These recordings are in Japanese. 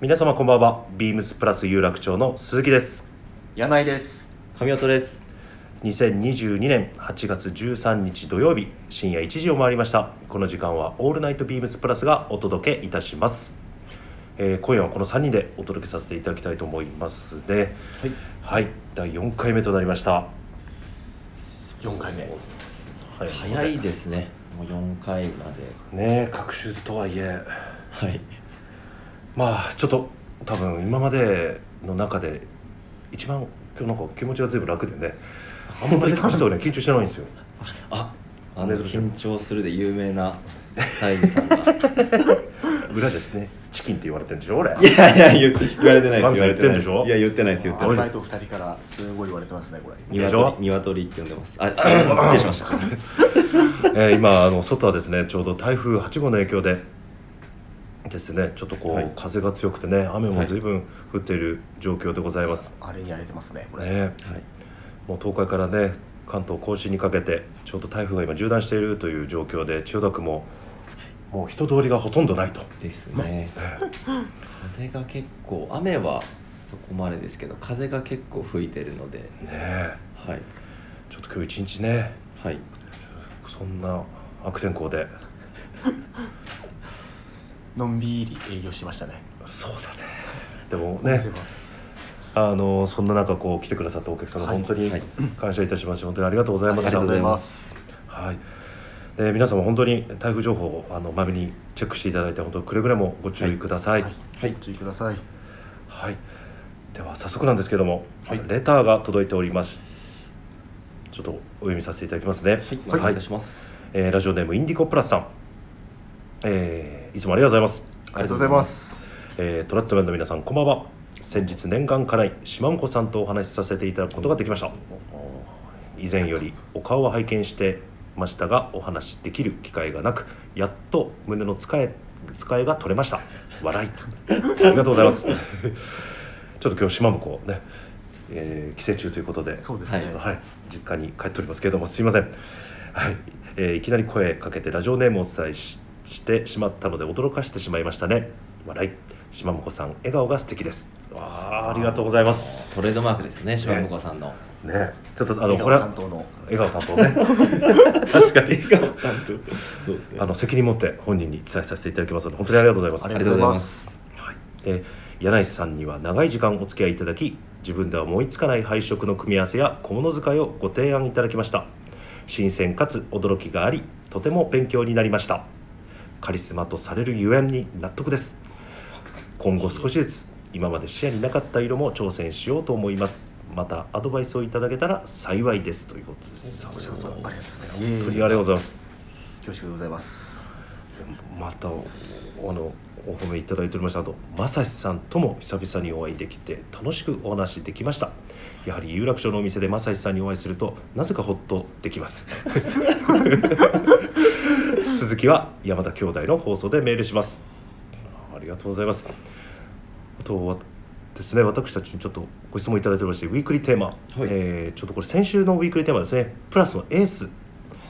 皆様こんばんは。ビームスプラス有楽町の鈴木です。柳井です。神音です。2022年8月13日土曜日深夜1時を回りました。この時間はオールナイトビームスプラスがお届けいたします、えー今夜はこの3人でお届けさせていただきたいと思いますね。はい。はい。第4回目となりました。4回目。はい。早いですね。もう4回まで。ねえ各種とはいえ。はいまあちょっと多分今までの中で一番今日なんか気持ちが随分楽でね。あんまり大した俺緊張してないんですよ。ああの緊張するで有名なタイムさんが。い裏でねチキンって言われてるんでしょ俺。やいや言って言われてないです言われてないでしょ？いや言ってないです言ってないです。アルバイト2人からすごい言われてますねこれ。鶏鶏って呼んでます。あ あ失礼しました。えー今あの外はですねちょうど台風8号の影響でですね。ちょっとこう、はい。風が強くてね雨も随分降っている状況でございます、あれに荒れてますねこれ、ね。はい。もう東海からね関東甲信にかけてちょうど台風が今縦断しているという状況で千代田区ももう人通りがほとんどないと、ですね。風が結構雨はそこまでですけど風が結構吹いてるので。ね。えはい。ちょっと今日一日ねはい。そんな悪天候でのんびり営業してましたね。そうだね。でもねあのそんな中こう来てくださったお客様はい本当にはい。感謝いたします、本当にありがとうございましたありがとうございます。はい、えー皆様本当に台風情報をあのまめにチェックしていただいて本当くれぐれもご注意ください、ははい。いご注意ください。では早速なんですけども、はい。レターが届いております。ちょっとお読みさせていただきますね。はい。お願いいたします。えーラジオネームインディコプラスさん、えーいつもありがとうございます。ありがとうございます。えートラットメンの皆さんこんばんは。先日念願かない島婿さんとお話しさせていただくことができました。以前よりお顔は拝見してましたがお話しできる機会がなくやっと胸の使え使いが取れました。笑い。ありがとうございます。ちょっと今日島婿ね、えー帰省中ということでそうですね、はい。はい、実家に帰っておりますけれどもすいません、はい。えーいきなり声かけてラジオネームをお伝えししてしまったので驚かしてしまいましたね。笑い。島婿さん笑顔が素敵です。わあ。ありがとうございます。トレードマークですよね。島向さんの。ね。ちょっとあの笑これ担当の。笑顔担当ね。確かに。笑顔担当。そうですね。あの責任持って本人に伝えさせていただきますので本当にありがとうございます。ありがとうございます。はい、で柳井さんには長い時間お付き合いいただき自分では思いつかない配色の組み合わせや小物使いをご提案いただきました。新鮮かつ驚きがありとても勉強になりましたカリスマとされるゆえんに納得です。今後少しずつ今まで視野になかった色も挑戦しようと思います。またアドバイスをいただけたら幸いですということです。こちらこそありがとうございます。本当にありがとうございます。恐縮でございますまたおあのお褒めいただいておりました。あと正志さんとも久々にお会いできて楽しくお話できました。やはり有楽町のお店で正志さんにお会いするとなぜかほっとできます続きは山田兄弟の放送でメールします。ありがとうございます。あとはですね私たちにちょっとご質問いただいておりましてウィークリーテーマ、えーちょっとこれ先週のウィークリーテーマですねプラスのエース。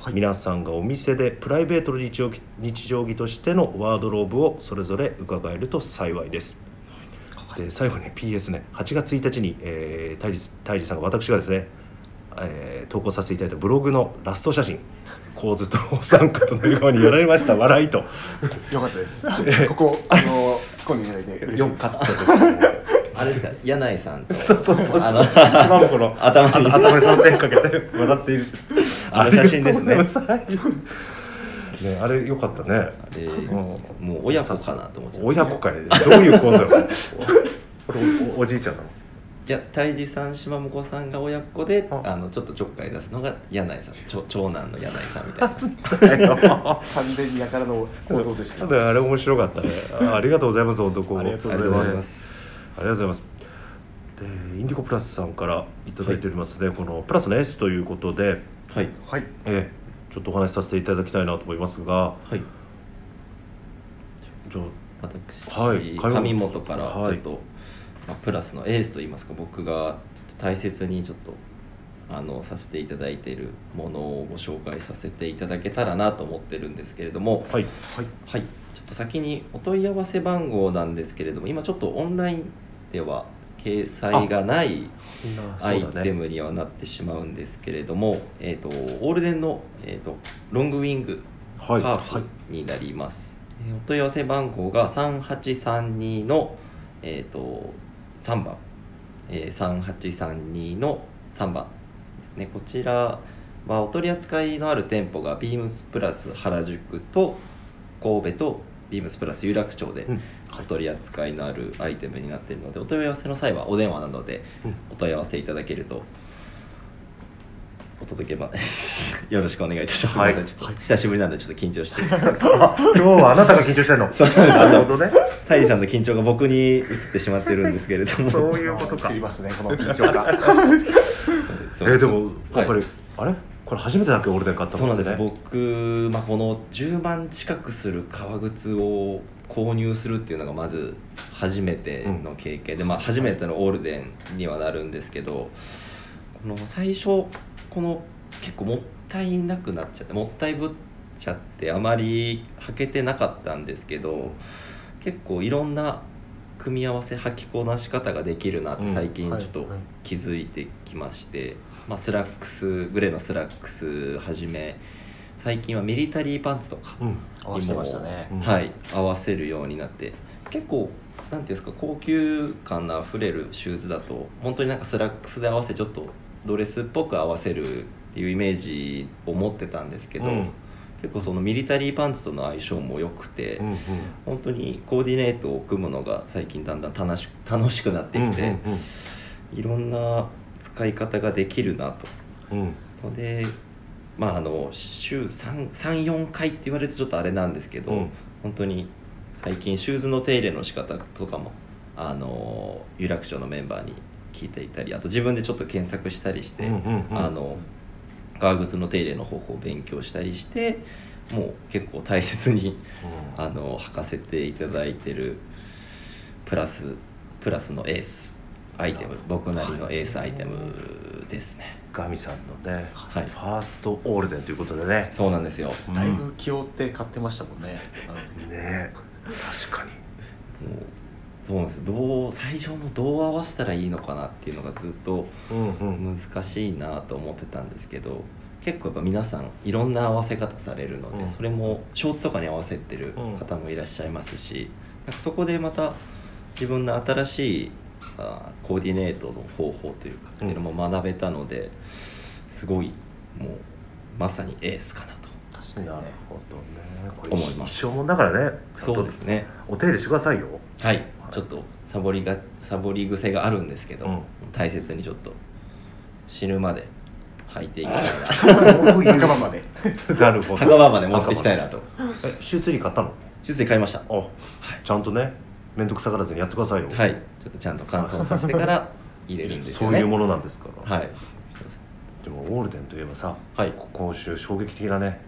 はい。皆さんがお店でプライベートの日常着日常着としてのワードローブをそれぞれ伺えると幸いです。で最後に PS ね。8月1日に、えー、さんが私がですね、えー投稿させていただいたブログのラスト写真構図とお三方の笑顔にやられました。笑いと。よかったです。ここあの突っ込んでいただいて。よかったです。あれですか？柳井さんと。そうそうそうあの島もこの頭に。あ頭にその手かけて笑っている。あの写真ですね。ねあれよかったね。あれうん。もう親子かなと思って親子かい。どういう構図よ これおおじいちゃんなの？いや泰治さん島婿さんが親子であ。あのちょっとちょっかい出すのが柳井さん。ちょ長男の柳井さんみたいな。完全にやからの行動でしたただあれ面白かったね。あありがとうございます本当こう。ありがとうありがとうございます。すありがとうございます。でインディコプラスさんからいただいておりますね、このプラスの S ということで、はい。はい。えーちょっとお話しさせていただきたいなと思いますが。はい。じゃあ私、はい。上本からちはい。ょっと、まあ、プラスのエースといいますか僕がちょっと大切にちょっとあのさせていただいているものをご紹介させていただけたらなと思ってるんですけれども。はい。はい。ちょっと先にお問い合わせ番号なんですけれども今ちょっとオンラインでは掲載がないアイテムにはなってしまうんですけれども、えー、とオールデンの、えー、とロングウィングカはい。ーフになります、えーお問い合わせ番号が3832の、えー、と3番、えー、3832の3番ですね。こちらはお取り扱いのある店舗がビームスプラス原宿と神戸とビームスプラス有楽町でうん。お取り扱いのあるアイテムになっているのでお問い合わせの際はお電話などでうん。お問い合わせいただけるとお届けま よろしくお願いいたします、はい。ちょっと久しぶりなんでちょっと緊張して。今日はあなたが緊張してんの？そうなるほどね。タイさんの緊張が僕に移ってしまってるんですけれども。そういうことか。知りますねこの緊張感。えーでもやっぱり、はいあれ？これ初めてだっけオールデン買ったそうなんです。僕、まあ、この10万近くする革靴を購入するっていうのがまず初めての経験で、まあ、初めてのオールデンにはなるんですけどこの最初この結構もったいなくなっちゃってもったいぶっちゃってあまり履けてなかったんですけど結構いろんな組み合わせ履きこなし方ができるなって最近ちょっと気づいてきまして、まあ、スラックスグレーのスラックスはじめ最近はミリタリーパンツとかうん。合わせてましたね。うん。はい、合わせるようになって結構なんていうんですか高級感のあふれるシューズだと本当になんかスラックスで合わせちょっとドレスっぽく合わせるっていうイメージを持ってたんですけど、うん。結構そのミリタリーパンツとの相性も良くて、うんうん。本当にコーディネートを組むのが最近だんだん楽し楽しくなってきて、うんいろんな使い方ができるなと。うん。うんのでまああの週34回って言われるとちょっとあれなんですけど、うん。本当に最近シューズの手入れの仕方とかもあの有楽町のメンバーに聞いていたりあと自分でちょっと検索したりして、うんうんうん。あの革靴の手入れの方法を勉強したりしてもう結構大切にあの履かせていただいてるプラスプラスのエースアイテム僕なりのエースアイテムですね。ガミさんのね、はい。ファーストオールデンということでね。そうなんですよ。うんだいぶ気負って買ってましたもんね、ね確かに。もうそうなんですどう最初もどう合わせたらいいのかなっていうのがずっとうんうん。難しいなと思ってたんですけど結構やっぱ皆さんいろんな合わせ方されるので、うん。それもショーツとかに合わせてる方もいらっしゃいますし、なんかそこでまた自分の新しいあコーディネートの方法というか、っていうのも学べたのですごいもうまさにエースかなと。なる確かにね。ほどね。これ思います。一生もんだからね。そうですね。お手入れしてくださいよはい。ちょっとサボりがサボり癖があるんですけど、うん。大切にちょっと死ぬまで履いていきたいな。そういう仲間まで。なるほど。墓場まで持っていきたいなと。え手術に買ったの？手術で買いました。あちゃんとね面倒くさがらずにやってくださいよ。はい。ちょっとちゃんと乾燥させてから入れるんですよね。そういうものなんですから。はい。でもオールデンといえばさはい。今週衝撃的なねあ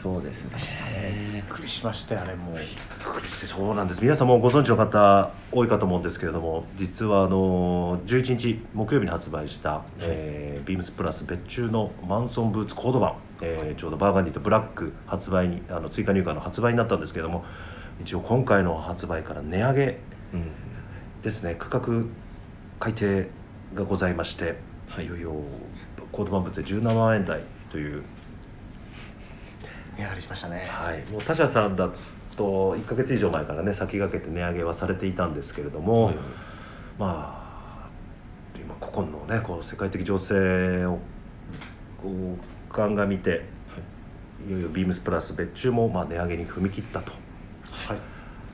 そうですね。びっくりしましたよあれもう。びっくりしてそうなんです。皆さんもご存知の方多いかと思うんですけれども実はあの11日木曜日に発売した、えービームスプラス別注のマンソンブーツコード版、えーちょうどバーガンディとブラック発売にあの追加入荷の発売になったんですけれども一応今回の発売から値上げうん。ですね。価格改定がございまして、はい。いよいよコード版物で17万円台という値上がりしましたね。はい、もう他社さんだと1か月以上前からね先駆けて値上げはされていたんですけれども、はいまあ今ここのねこう世界的情勢をこう鑑みて、い、よいよビームスプラス別注もまあ値上げに踏み切ったと。はい。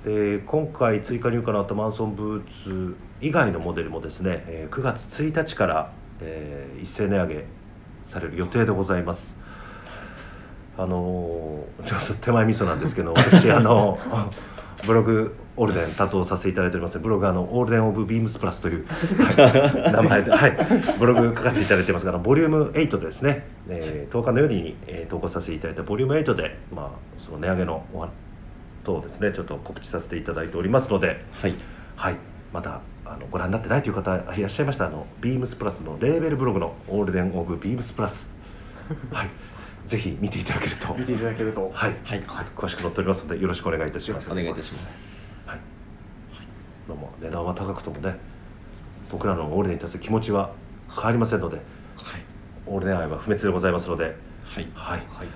で今回追加入荷のあったマンソンブーツ以外のモデルもですね、えー9月1日から、えー一斉値上げされる予定でございますあのーちょっと手前味噌なんですけど私あのブログオールデン担当させていただいております。ブログあのオールデン・オブ・ビームスプラスという、はい名前で、はい、ブログ書かせていただいてますからボリューム8でですね、えー10日の夜に、えー投稿させていただいたボリューム8で、まあ、その値上げのお話等をですねちょっと告知させていただいておりますので、はい。はい、またあのご覧になってないという方いらっしゃいましたらあのビームスプラスのレーベルブログのオールデンオブビームスプラス。はいぜひ見ていただけると。見ていただけると。はい、はい。詳しく載っております。のでよろしくお願いいたします。お願いいたします。はい、どうも値段は高くともね僕らのオールデンに対する気持ちは変わりませんのではい。オールデン愛は不滅でございますのではい。はい。はい。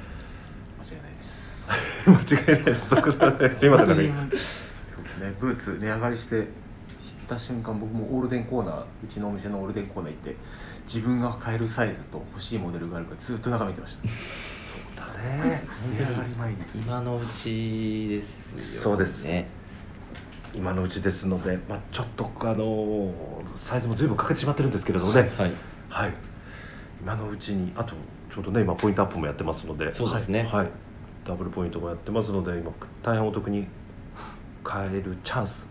間違いないです。間違いないです。すいませんすいませんなんか。そうですね。ブーツ値上がりして知った瞬間僕もオールデンコーナーうちのお店のオールデンコーナー行って自分が買えるサイズと欲しいモデルがあるからずっと眺めてました。そうだね。値上がり前に今のうちですよね。そうです。今のうちですので、まあ、ちょっとあのサイズも随分かけてしまってるんですけれどもね。はい。はい。今のうちにあとちょうどね今ポイントアップもやってますので。そうですね。はい、ダブルポイントもやってますので今大変お得に買えるチャンス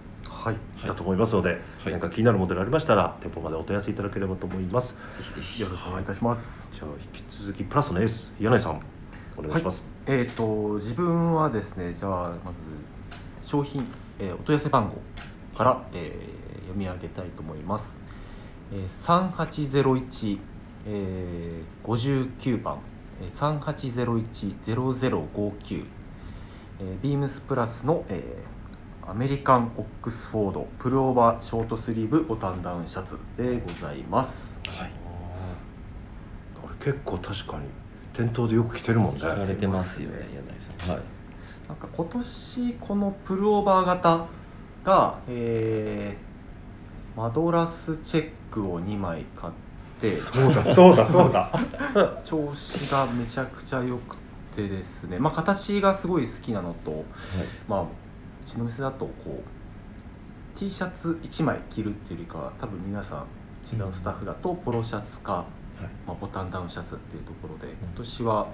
はいだと思いますので、はい。何か気になるモデルありましたら店舗までお問い合わせいただければと思います。ぜひぜひよろしくお願いいたします。じゃあ引き続きプラスのエース柳井さんお願いします、えっ、と自分はですねじゃあまず商品、えーお問い合わせ番号から、えー読み上げたいと思います、えー、3801、えー、59番。えー3801-0059、えー、ビームスプラスの、えーアメリカンオックスフォードプルオーバーショートスリーブボタンダウンシャツでございます。はい。あれ結構確かに店頭でよく着てるもんね。聞かれてますよね柳井さん。はい。なんか今年このプルオーバー型が、えーマドラスチェックを2枚買ってそうだそうだそうだ。調子がめちゃくちゃ良くてですね、まあ、形がすごい好きなのと、まあ、うちの店だとこう T シャツ1枚着るっていうよりかは多分皆さん違うスタッフだとポロシャツか、まあ、ボタンダウンシャツっていうところで今年は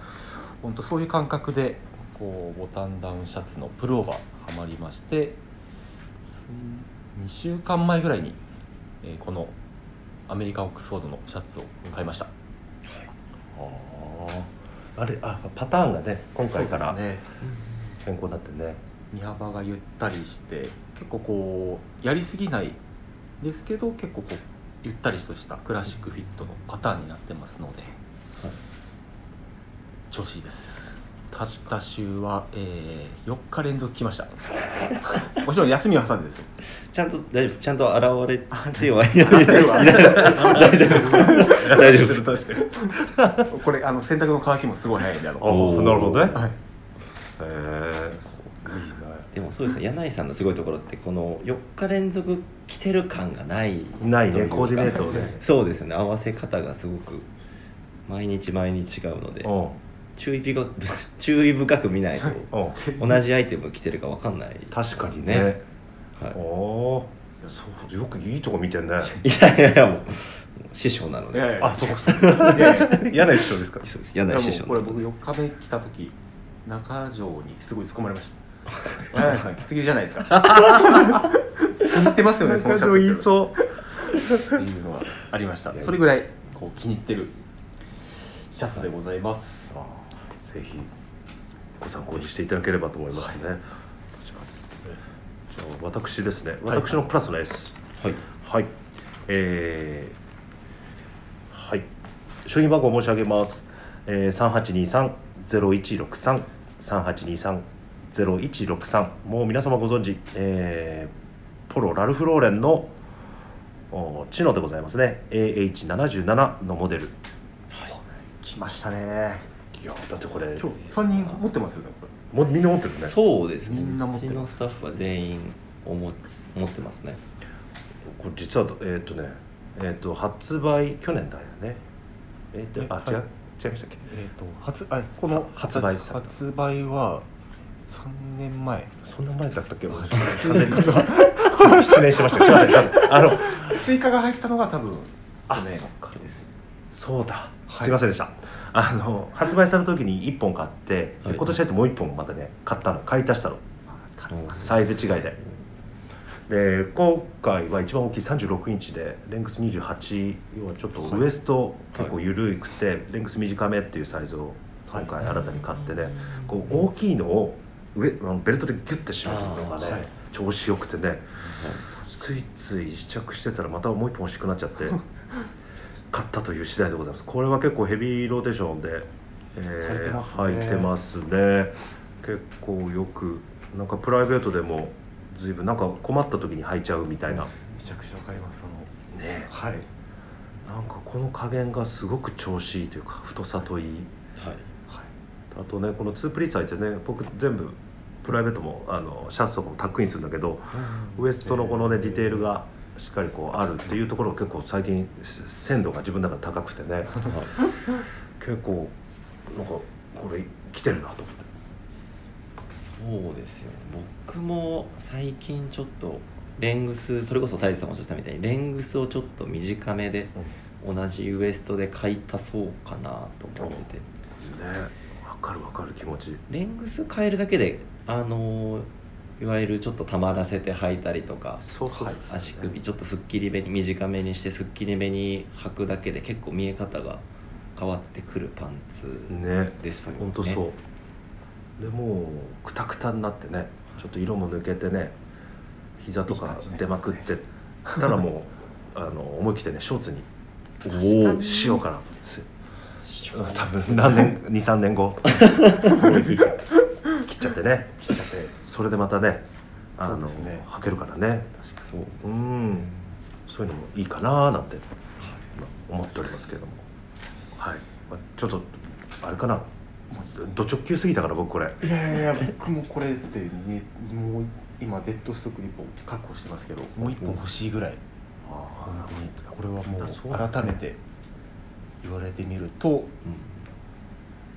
本当そういう感覚でこうボタンダウンシャツのプルオーバーはまりまして2週間前ぐらいに、えーこのアメリカンオックスフォードのシャツを買いました。あれあパターンがね今回から変更になってね身幅がゆったりして結構こうやりすぎないですけど結構こうゆったりとしたクラシックフィットのパターンになってますので、調子いいです。たった週は、えー、4日連続来ました。もちろん休みは挟んでですよ。ちゃんと大丈夫です。ちゃんと現れてはいない。です大丈夫です。大丈夫です。確かに。これあの洗濯の乾きもすごい早いんであのなるほどね。はい。へえでもそうですね柳井さんのすごいところってこの4日連続来てる感がないないねコーディネートをね。そうですね合わせ方がすごく毎日毎日違うのでう。ん注意深く 注意深く見ないとう。ん同じアイテム着てるか分かんない。確かにね。ね。はおおー。そうよくいいとこ見てんね。い、いやいやいやもう師匠なので。いやいやあそうかそうか。いやいや嫌な一緒ですかそうですいや柳井師匠これ僕4日目来た時中条にすごい突っ込まれました柳井さんきつぎじゃないですか気に入ってますよねそのシャツ言いそうっていうのはありました。それぐらいこう気に入ってるシャツでございます。ぜひご参考にしていただければと思いますね、確かに。じゃあ私ですね。はい。私のプラスの S はい。はい。えー、はい。商品番号申し上げます、えー、3823-0163 3823-0163もう皆様ご存知、えー、ポロラルフローレンのおチノでございますね。AH77 のモデル。来ましたね。いやだってこれ今日3人持ってますよねこもうみんな持ってるね。そうですね。みんな持ってる。うちのスタッフは全員おも持ってますね。これ実はえっ、とねえっ、と発売去年だよね。えっ、とあえ違う違いましたっけ？れえっ、と発あこの発売さ発売は3年前。そんな前だったっけ？失念してました。すいません。あの追加が入ったのが多分あ去年そっかです。そうだ、はい。すいませんでした。あの発売された時に1本買って、ではい。今年入ってもう1本またね買ったの。買い足したの。サイズ違いで。で今回は一番大きい36インチでレングス28要はちょっとウエスト結構緩くて、レングス短めっていうサイズを今回新たに買ってね、こう大きいのを上ベルトでギュッて締めるのがね、はい。調子よくてね。ついつい試着してたらまたもう一本欲しくなっちゃって 買ったという次第でございます。これは結構ヘビーローテーションで、えー履いてますね。ね。結構よくなんかプライベートでも随分なんか困った時に履いちゃうみたいな。めちゃくちゃわかりますその。ね。はい。なんかこの加減がすごく調子いいというか太さといいはい。はいあとねこのツープリーツ履いてね僕全部プライベートもあのシャツとかもタックインするんだけどウエストのこのねディテールがしっかりこうあるっていうところが結構最近せ鮮度が自分の中で高くてね。結構なんかこれ来てるなと思って。そうですよね。僕も最近ちょっとレングスそれこそ大地さんもおっしゃったみたいにレングスをちょっと短めで同じウエストで買い足そうかなと思ってて。ね。わかるわかる気持ち。レングス変えるだけであのいわゆるちょっとたまらせて履いたりとかそうそうはい足首ちょっとすっきりめに短めにしてすっきりめに履くだけで結構見え方が変わってくるパンツね。ですよね。本当そう。でもうくたくたになってねちょっと色も抜けてね膝とか出りまくってたらもうあの思い切ってねショーツにしようかなと思って多分何年23年後。切っちゃってね。切っちゃって。それでまたねあのね。履けるからね。そううん。そういうのもいいかななんて思っておりますけれども。はい、まあ、ちょっとあれかな。ド直球すぎたから僕これ。いやいや僕もこれってねもう今デッドストックリポ確保してますけどもう一本欲しいぐらい。あ本当に。これはもう改めて言われてみるとうん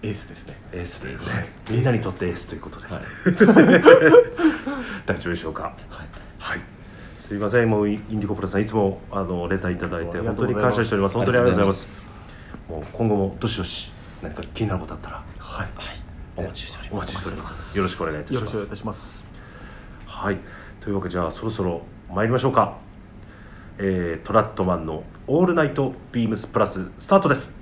エースですね。エースでね。はい。みんなにとってエースということで、はい。大丈夫でしょうか？はい。はい。すいません。もうインディゴプラスさんいつもあのレターいただいて本当に感謝しております。本当にありがとうございます。もう今後もどしどし何か気になることあったらはい。はい。お待ちしておりおます。待ちしております。よろしくお願いいたします。よろしくお願いいたします。はい。というわけでじゃあそろそろ参りましょうか、えートラットマンの「オールナイトビームスプラス」スタートです。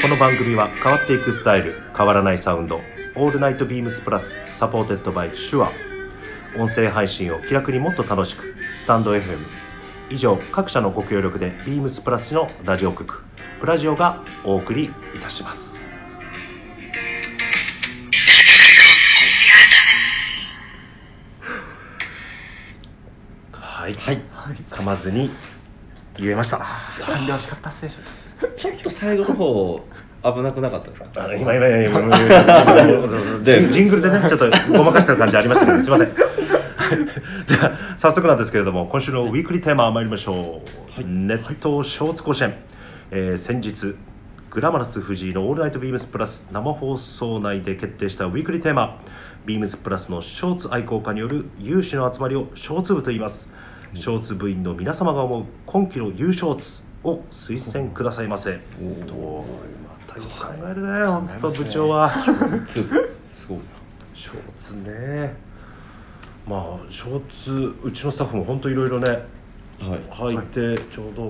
この番組は変わっていくスタイル変わらないサウンド「オールナイトビームスプラス」 supported by Shure。音声配信を気楽にもっと楽しくスタンド FM 以上各社のご協力でビームスプラスのラジオ局プラジオがお送りいたします。はい、はい。噛まずに言えました。噛んでほしかったっすねちょっと最後の方危なくなかったですか？今今今今今今でジングルでねちょっとごまかしてる感じありましたけどすいません じゃあ早速なんですけれども今週のウィークリーテーマ参りましょう、はい。ネットショーツ甲子園、えー先日グラマラス藤井の「オールナイトビームスプラス」生放送内で決定したウィークリーテーマ。ビームスプラスのショーツ愛好家による有志の集まりをショーツ部と言います。ショーツ部員の皆様が思う今季の優勝ツを推薦くださいませ。おー。おまたよく考えるね本当部長は。ショーツねまあショーツうちのスタッフも本当いろいろねはい。履いてちょうど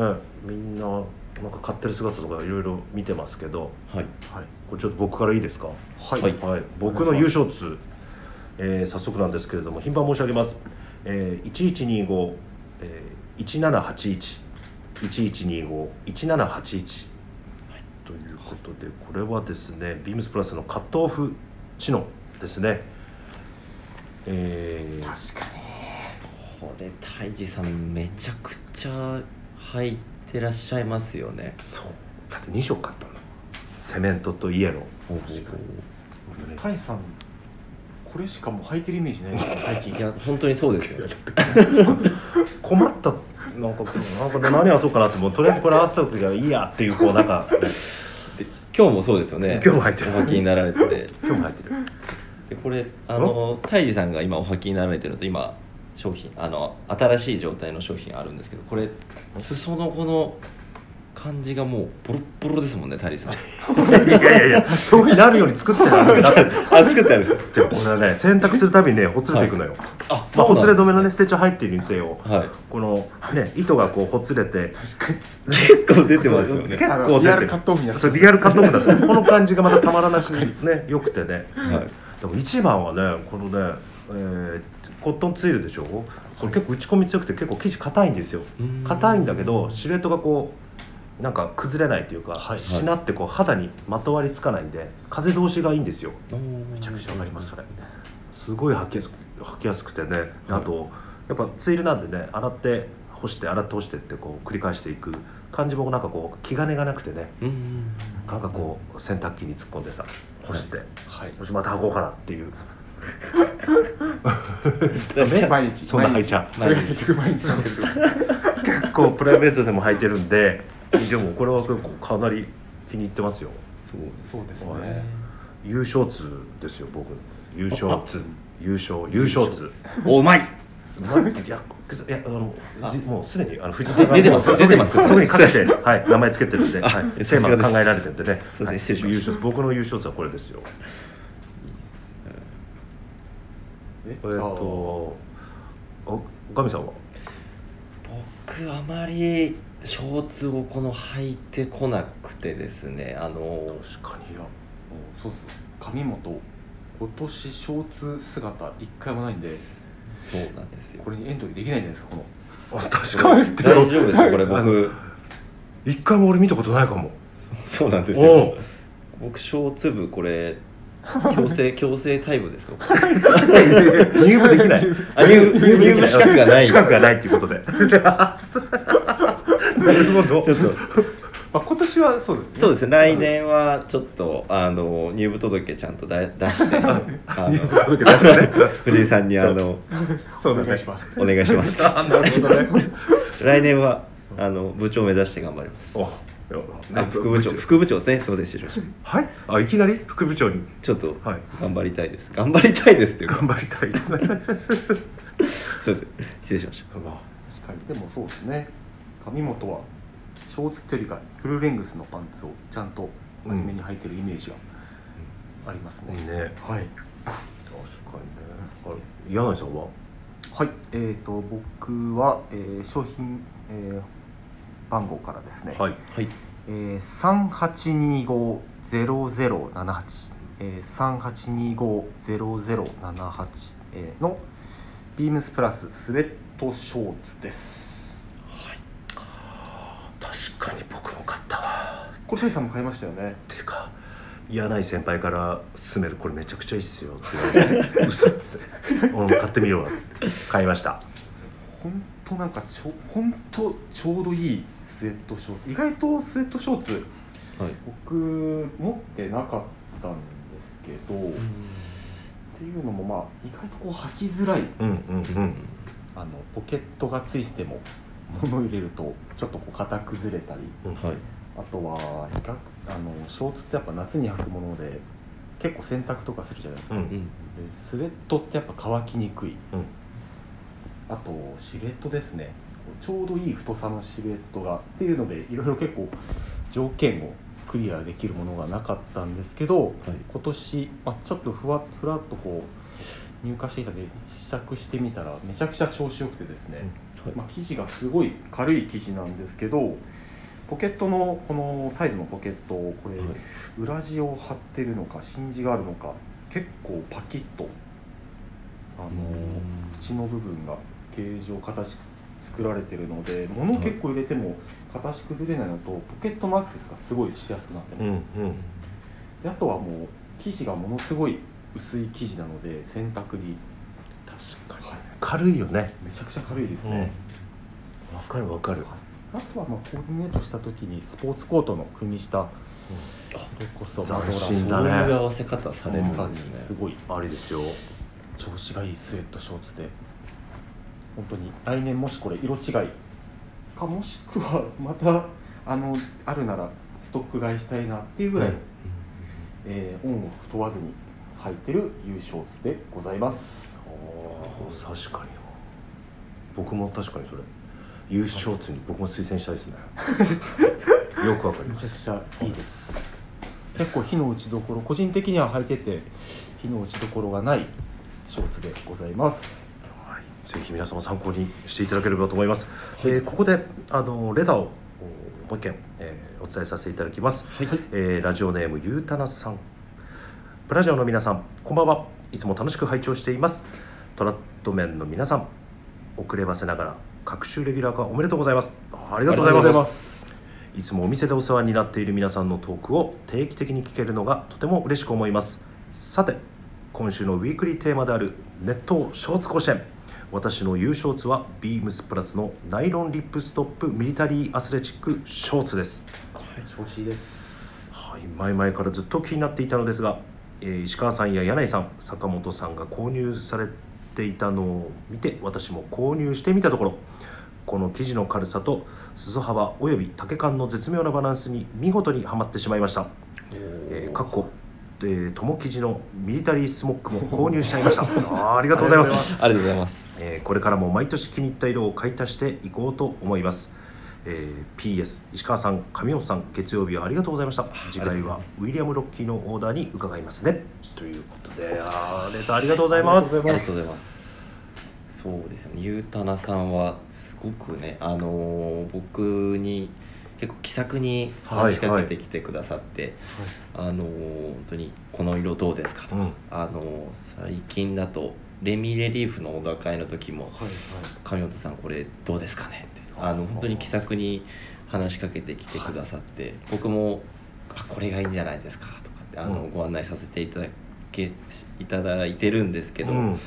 ねみんななんか買ってる姿とかいろいろ見てますけどはい。はい。これちょっと僕からいいですか？はい。はい。はい、僕の優勝ツ、えー早速なんですけれども頻繁申し上げます、えー、1125、えー、1781 1125 1781ということでこれはですねビームスプラスのカットオフ知能ですねえー確かに。これ泰治さんめちゃくちゃ履いてらっしゃいますよね。そう。だって2色買ったのセメントとイエロー。ほうタイさんこれしかもう履いてるイメージない。ですね最近。いや本当にそうですよ。ね困ったなんかなんか何合わそうかなってもうとりあえずこれ合わせた時はいいやっていうこうなんか、今日もそうですよね今日も履いてるお履きになられてて今日も入ってるでこれあの泰治さんが今お履きになられてるのと今商品あの新しい状態の商品あるんですけどこれ裾のこの感じがもうボロッボロですもんねタリーさん。いやいやいやそうなるように作ってるん あ作ってあるんです。じゃあ俺はね洗濯するたびにねほつれていくのよ、あまあ、ほつれ止めのねすステッチ入ってるにせよはい。このね糸がこうほつれて結構出てますよね。結構リアルカットオフになってそうリアルカットオフだこの感じがまたたまらなくねよくてね。はいでも一番はねこのね、えーコットンツイルでしょ？これ結構打ち込み強くて結構生地硬いんですよ。うん。硬いんだけどシルエットがこうなんか崩れないというか、はいしなってこう肌にまとわりつかないんで風通しがいいんですよ。めめちゃくちゃわかりますそれ。すごい履きやすく履きやすくてね。あとやっぱツイルなんでね洗って干して洗って干してってこう繰り返していく感じもなんかこう気兼ねがなくてね。うん。なんかこう洗濯機に突っ込んでさ干して、はい。よしまた履こうかなっていう。毎日。そんな履いちゃう毎日。結構プライベートでも履いてるんででもこれは結構かなり気に入ってますよ。そうですはい。ね優勝図ですよ僕。優勝。図優勝。優勝図おうまい。いやいやあのじもうすでにあの藤井さんが出てますもう出てますそこにかけて、はい、名前つけてるんで、あはい、テーマが考えられてるんでね。そうですねはい失礼しました。優勝僕の優勝図はこれですよ。ええっとおガミさんは？僕あまりショーツをこの履いてこなくてですねあの確かにいやそうそう上本今年ショーツ姿一回もないんでそうなんですよ。これにエントリーできないじゃないですかこの。あ確かに。大丈夫ですかこれあ僕。一回も俺見たことないかも。そうなんですおよう。僕小粒これ強制 強制タイムですか？入部できない。あ入部入部資格がない資格がないっていうことで。なるほど。ちょっとまあ今年はそうですね。そうですね。来年はちょっとあの入部届ちゃんとだ出してあの届け出してね。藤井さんにあのそう。お願いします。お願いします。あなるほどね。来年はあの部長を目指して頑張ります。あ副部長副部長ですね。すみません失礼しました。はい。あいきなり副部長に。ちょっとはい。頑張りたいです。頑張りたいですっていうか。頑張りたい。そうです。失礼しました。確かに。でもそうですね。上本はショーツっていうよりかフルレングスのパンツをちゃんと真面目に履いてるイメージがありますね、ね。はい。確かにね。あれ柳井さんははい。えー、と僕は、えー商品、えー番号からですね、はい。はい。えー、38250078、えー、38250078、えーのビームスプラススウェットショーツです確かに僕も買ったわ。これタイさんも買いましたよね？っていうか柳井先輩から勧めるこれめちゃくちゃいいっすよって言われて 嘘っつって。俺も買ってみようって。買いました。本当なんかちょ本当ちょうどいいスウェットショーツ意外とスウェットショーツはい。僕持ってなかったんですけど、っていうのもまあ意外とこう履きづらい。うんうんうん。あのポケットがついても物を入れるとちょっとこう型崩れたり。はい。あとはあのショーツってやっぱ夏に履くもので結構洗濯とかするじゃないですか、うんでスウェットってやっぱ乾きにくい。うん。あとシルエットですね。ちょうどいい太さのシルエットがっていうのでいろいろ結構条件をクリアできるものがなかったんですけど、今年、まあ、ちょっとふわふらっとこう入荷していたので試着してみたらめちゃくちゃ調子よくてですね、はいまあ、生地がすごい軽い生地なんですけどポケットのこのサイドのポケットをこれ、はい。裏地を貼ってるのか真地があるのか結構パキッとあの縁の部分が形状形作られてるので物を結構入れても形崩れないのとポケットのアクセスがすごいしやすくなってます、うんうん。であとはもう生地がものすごい薄い生地なので洗濯に、確かに。はい、軽いよね。めちゃくちゃ軽いですうん。ね、わかるわかる。あとはまあコーディネートした時にスポーツコートの組み下それこそ斬マドラー。新だそうねいう合わせ方されるん感じですねすごいありですよ。調子がいいスウェットショーツで。本当に来年もしこれ色違い。かもしくはまたあのあるならストック買いしたいなっていうぐらい、うん。えーオンを問わずに履いてる優勝ツでございます確かに僕も確かにそれ。優勝ツに僕も推薦したいですね。よくわかります。めちゃくちゃいいです。結構火の打ちどころ個人的には履いてて火の打ちどころがないショーツでございます。はい、ぜひ皆様参考にしていただければと思います。えーここであのレターをおもう一件、えーお伝えさせていただきます。えーラジオネームゆうたなさん、プラジオの皆さん、こんばんは。いつも楽しく拝聴しています。トラットメンの皆さん、遅ればせながら各週レギュラー化おめでとうございます。ありがとうございます。いつもお店でお世話になっている皆さんのトークを定期的に聞けるのがとても嬉しく思います。さて今週のウィークリーテーマである熱湯ショーツ甲子園私の優勝ツはビームスプラスのナイロンリップストップミリタリーアスレチックショーツです。調子いいです。はい、前々からずっと気になっていたのですが、えー石川さんや柳井さん坂本さんが購入されていたのを見て私も購入してみたところこの生地の軽さと裾幅および丈感の絶妙なバランスに見事にはまってしまいました。えー、かっこえー、友生地のミリタリースモックも購入しちゃいました。ありがとうございます。ありがとうございますえーこれからも毎年気に入った色を買い足していこうと思います、えー PS 石川さん上本さん月曜日はありがとうございました。次回はウィリアム・ロッキーのオーダーに伺いますね。ということであーレターありがとうございます。ありがとうございます。そうですよね。ゆうたなさんはすごくねあのー僕に結構気さくに話しかけてきてくださって、あのー本当に「この色どうですか?」とか、うん。あのー最近だとレミレリーフのオーダー会の時もはいはい。上本さんこれどうですかねあの本当に気さくに話しかけてきてくださって、僕もあこれがいいんじゃないですかとかってあの、うん。ご案内させていただけいただいてるんですけど、うん。本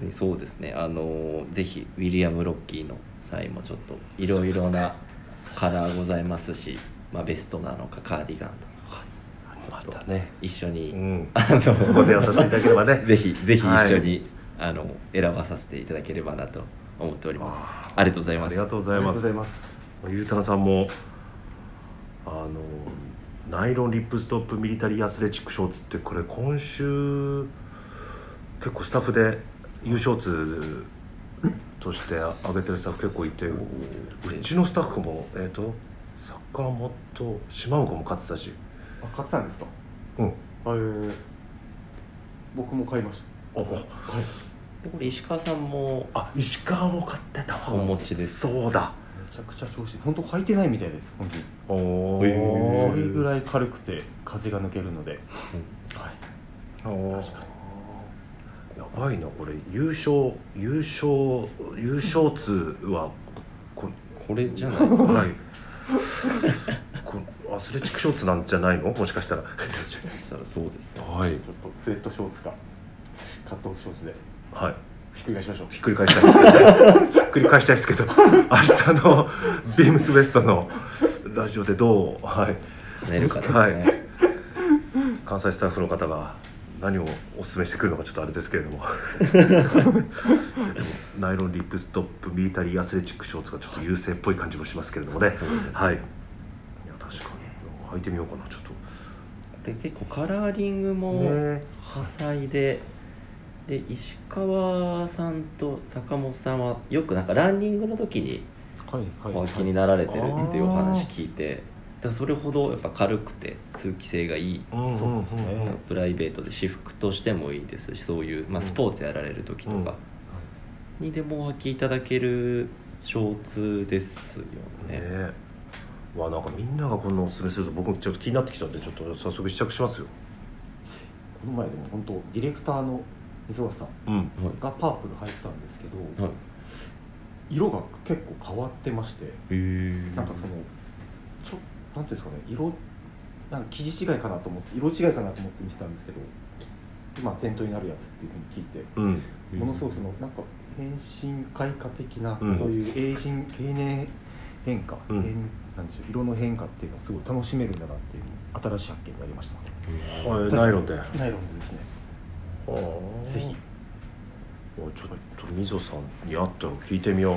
当にそうですね。あのぜひウィリアム・ロッキーの際もちょっといろいろなカラーございますしまあ、ベストなのかカーディガンなのかまたね。一緒に、うん。あのご提案させていただければね。ぜひぜひ一はい。緒に、あの選ばさせていただければなと思っております。ありがとうございます。ありがとうございます。ありがとうございます。ゆうたなさんもあのナイロンリップストップミリタリーアスレチックショーツってこれ今週結構スタッフで優勝ツとして挙げてるスタッフ結構いてうちのスタッフもえっ、と坂本島岡も買ってたし。あ買ってたんですか？うん。えー、僕も買いましあもうでこれ石川さんもあ石川も買ってたわ。お持ちです。そうだ。めちゃくちゃ調子いい。本当履いてないみたいです本当に。おへー。それぐらい軽くて風が抜けるので、はい。お確かに。やばいなこれ。優勝優勝優勝通はここれじゃないですか？はい。これアスレチックショーツなんじゃないの？もしかしたら。そしたらそうですね。はい。ちょっとスウェットショーツかカットオフショーツではい。ひっくり返しましょう。ひっくり返したいですけど、ね、ひっくり返したいですけど。明日のビームスウエストのラジオでどう？はい。寝るかですね、はい。関西スタッフの方が何をお勧めしてくるのかちょっとあれですけれども。でもナイロンリップストップミリタリーアスレチックショーツがちょっと優勢っぽい感じもしますけれどもね。はい。いや確かに。履いてみようかなちょっこれ結構カラーリングともね。多彩でで石川さんと坂本さんはよくなんかランニングの時にはいはいお気になられてるっていうお話聞いてだそれほどやっぱ軽くて通気性がいい。うんそうですね。プライベートで私服としてもいいですしそういう、まあ、うん。スポーツやられる時とか。にでもお履きいただけるショーツですよね。ねわなんかみんながこんなおすすめすると僕もちょっと気になってきたんでちょっと早速試着しますよ。この前でも本当ディレクターの溝橋さんがパープル履いてたんですけど、はい。色が結構変わってましてへなんかそのちょなんていうんですかね色なんか生地違いかなと思って色違いかなと思って見てたんですけど今店頭になるやつっていうふうに聞いてうん。うんものすごくそのなんか変身開花的な、うん。そういうエイジン経年変化、うん。変なんでしょう色の変化っていうのをすごい楽しめるんだなっていう新しい発見がありました。はいナイロンで。ナイロンでですねぜひ。おちょっとみぞさんに会ったら聞いてみよう。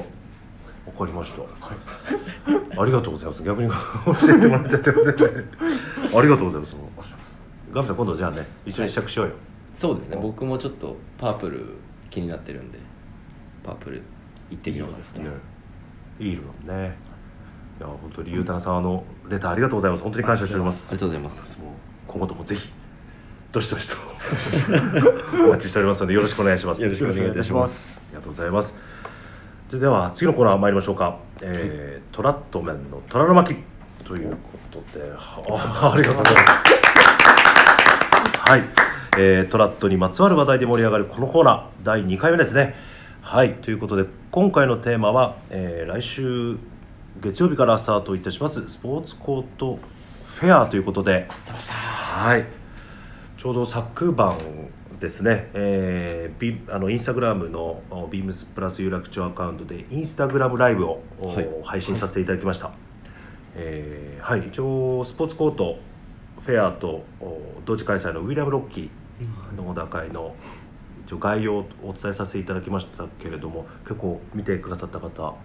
わかりました、ありがとうございます。逆に 教えてもらっちゃってありがとうございます。ガムさん今度じゃあね一緒に試着しようよ、そうですね。僕もちょっとパープル気になってるんでパープル行ってみようですねねいい色だね。いや本当にゆうたなさんあのレターありがとうございます。本当に感謝しております。ありがとうございます。今後ともぜひどしどしとお待ちしておりますのでよろしくお願いします。よろしくお願いいたします。ありがとうございます。ででは次のコーナー参りましょうか、えートラットメンの虎の巻。ということで。はあありがとうございます。はい、えートラットにまつわる話題で盛り上がるこのコーナー。第2回目ですね。はい。ということで今回のテーマは、えー来週月曜日からスタートいたします。スポーツコートフェアということで。はいちょうど昨晩ですね、えービあのインスタグラムのおビームスプラス有楽町アカウントでインスタグラムライブを、おはい。配信させていただきました、えーはい。一応スポーツコートフェアとお同時開催のウィリアム・ロッキーの小高いの一応概要をお伝えさせていただきましたけれども結構見てくださった方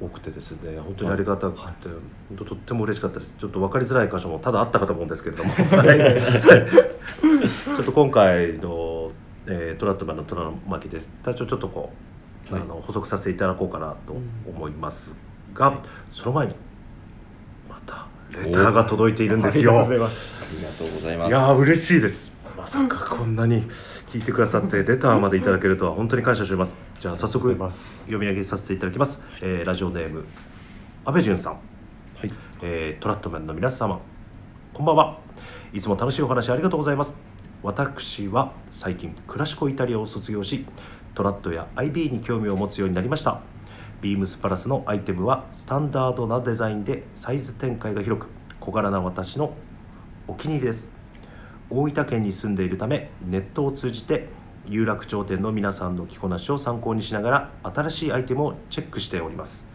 多くてですね本当にありがたくて、本当とっても嬉しかったです。ちょっと分かりづらい箇所もただあったかと思うんですけれども。は い ちょっと今回の、えートラットマンの虎の巻です。多少ちょっとこう、はい。あの補足させていただこうかなと思いますが、その前にまたレターが届いているんですよ。ありがとうございますありがとうございます。いやー嬉しいです。まさかこんなに聞いてくださってレターまでいただけるとは本当に感謝しております。じゃあ早速読み上げさせていただきます、えーラジオネーム阿部淳さん、はい。えートラットマンの皆様。こんばんは。いつも楽しいお話ありがとうございます。私は最近クラシコイタリアを卒業しトラットや IB に興味を持つようになりました。ビームスプラスのアイテムはスタンダードなデザインでサイズ展開が広く小柄な私のお気に入りです大分県に住んでいるためネットを通じて有楽町店の皆さんの着こなしを参考にしながら新しいアイテムをチェックしております。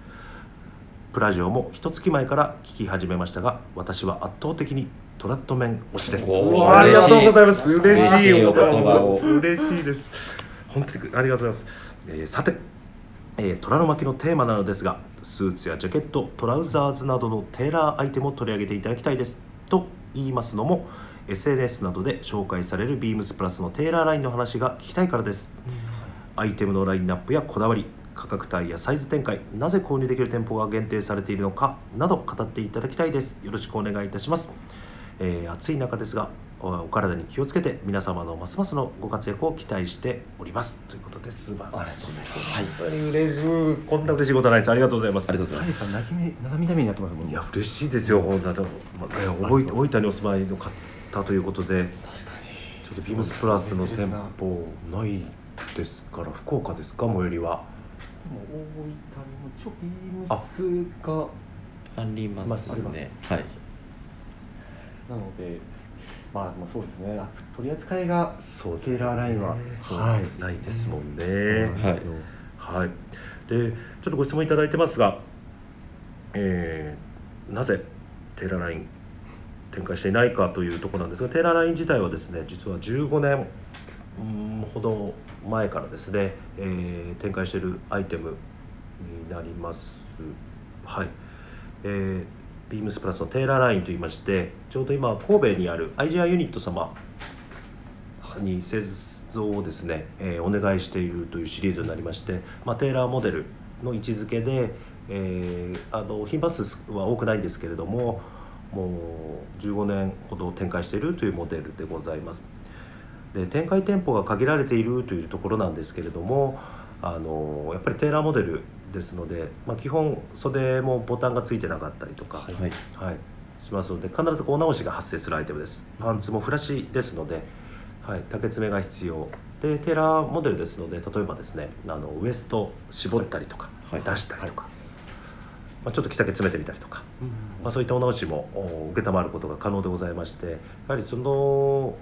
プラジオも一月前から聞き始めましたが私は圧倒的にトラット麺推しです。ありがとうございます。嬉しい。嬉しいお言葉を。嬉しいです。本当にありがとうございます、えーさて、えー虎の巻のテーマなのですがスーツやジャケットトラウザーズなどのテーラーアイテムを取り上げていただきたいです。と言いますのも SNS などで紹介されるビームスプラスのテーラーラインの話が聞きたいからです、アイテムのラインナップやこだわり価格帯やサイズ展開なぜ購入できる店舗が限定されているのかなど語っていただきたいです。よろしくお願いいたします、えー暑い中ですがおお体に気をつけて皆様のますますのご活躍を期待しております。ということで素晴らしい。はい。本当に嬉しい。こんな嬉しいことはないですありがとうございます。ありがとうございます涙涙目になってますもんいや嬉しいですよ、ほんとでもまあね大分大分にお住まいの方ということで、ちょっとビームスプラスの店舗ないですから、福岡ですか、最寄りは。もう大分にもちょビームスが。ありますまあねはい。なのでまあまあそうですね。あ取り扱いがそうテーラーラインは。はい。ないですもんね。そうなんですよ。はい、で、ちょっとご質問いただいてますが、えーなぜテーラーライン展開していないかというとこなんですが、テーラーライン自体はですね、実は15年ほど前からですね、えー展開しているアイテムになります。はい。えービームスプラスのテーラーラインといいましてちょうど今神戸にある IGR ユニット様に製造をですね、えーお願いしているというシリーズになりまして、まあ、テーラーモデルの位置づけで、えーあの品数は多くないんですけれどももう15年ほど展開しているというモデルでございます。で展開店舗が限られているというところなんですけれどもあのやっぱりテーラーモデルですので、まあ、基本袖もボタンがついてなかったりとか、はい。はい、しますので必ずこう直しが発生するアイテムです。パンツもフラッシュですので、はい、竹爪が必要。でテーラーモデルですので例えばですねあのウエスト絞ったりとか、はい。出したりとか、まあ、ちょっと着丈詰めてみたりとか、まあ、そういったお直しもお承ることが可能でございましてやはりその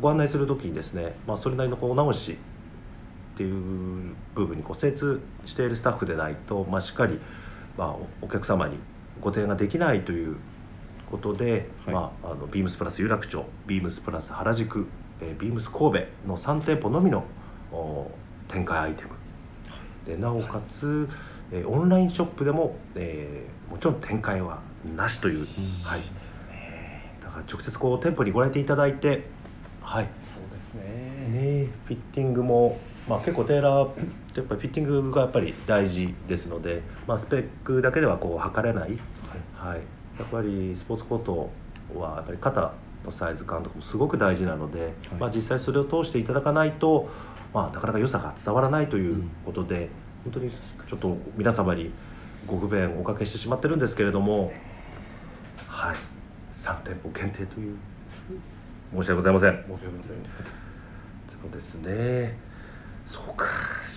ご案内する時にですね、まあ、それなりのこうお直しっていう部分にこう精通しているスタッフでないと、まあ、しっかり、まあ、おお客様にご提案ができないということで、はい。まあ、あのビームスプラス有楽町ビームスプラス原宿、えービームス神戸の3店舗のみのお展開アイテム。でなおかつ、えーオンラインショップでも、えーもちろん展開はなしという、はい、だから直接こう店舗にご来店いただいてはい。そうですね。ねフィッティングもまあ、結構テーラーってやっぱりフィッティングがやっぱり大事ですので、まあ、スペックだけではこう測れない、はい。やっぱりスポーツコートはやっぱり肩のサイズ感とかもすごく大事なので、まあ、実際それを通していただかないと、まあ、なかなか良さが伝わらないということで、本当にちょっと皆様にご不便おかけしてしまってるんですけれどもはい。3店舗限定という。申し訳ございません。申し訳ございません。そうですね。そうか、